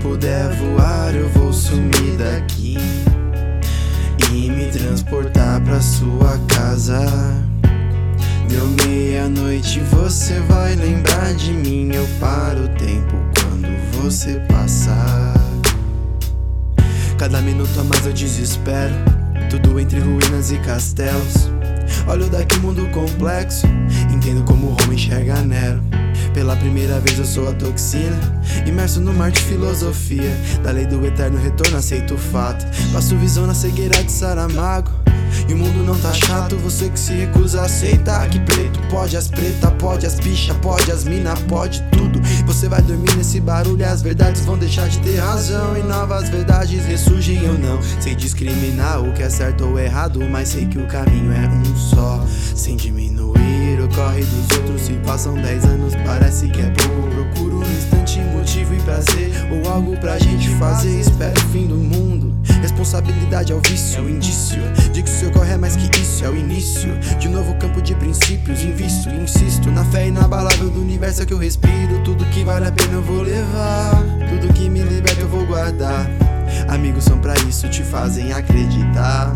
voar, eu vou sumir daqui e me transportar pra sua casa. Deu meia-noite, você vai lembrar de mim. Eu paro o tempo quando você passar. Cada minuto a mais eu desespero. Tudo entre ruínas e castelos. Olho daqui mundo complexo. Entendo como o homem enxerga Nero. Pela primeira vez eu sou a toxina Imerso no mar de filosofia. Da lei do eterno retorno aceito o fato. Passo visão na cegueira de Saramago. E o mundo não tá chato, você que se recusa a aceitar. Que preto pode, as preta pode, as bicha pode, as mina pode tudo. Você vai dormir nesse barulho e as verdades vão deixar de ter razão. E novas verdades ressurgem eu não. Sei discriminar o que é certo ou errado Mas sei que o caminho é um só. Sem diminuir o corre dos Se passam dez anos parece que é pouco Procuro um instante motivo e prazer Ou algo pra gente fazer Espero o fim do mundo Responsabilidade é o vício, indício de que o seu corre é mais que isso, é o início de um novo campo de princípios. Invisto, insisto na fé inabalável do universo que eu respiro. Tudo que vale a pena eu vou levar, tudo que me liberta eu vou guardar. Amigos são para isso, te fazem acreditar.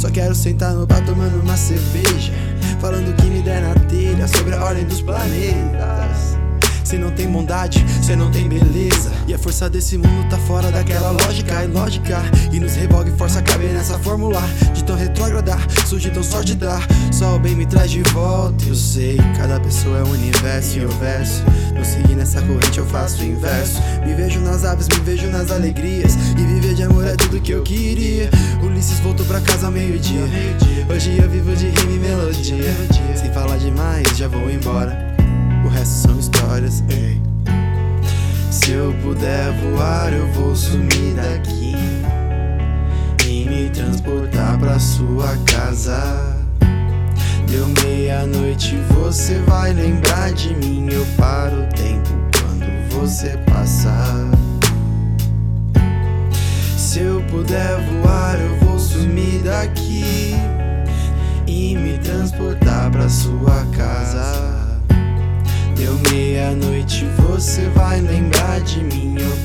Só quero sentar no bar tomando uma cerveja, falando o que me der na telha sobre a ordem dos planetas. Se não tem bondade, cê não tem beleza. E a força desse mundo tá fora daquela lógica e lógica. E nos revoga e força caber nessa fórmula. De tão retrógrada, surge tão sorte. Só o bem me traz de volta. Eu sei, cada pessoa é um universo e o verso. Não seguir nessa corrente, eu faço o inverso. Me vejo nas aves, me vejo nas alegrias. E viver de amor é tudo que eu queria. Ulisses voltou pra casa ao meio-dia. Hoje eu vivo de rima e melodia. Sem falar demais, já vou embora. Histórias, ei. Se eu puder voar, eu vou sumir daqui e me transportar pra sua casa. Deu meia-noite, você vai lembrar de mim. Eu paro o tempo quando você passar. Se eu puder voar, eu vou sumir daqui e me transportar pra sua meia-noite, você vai lembrar de mim. Eu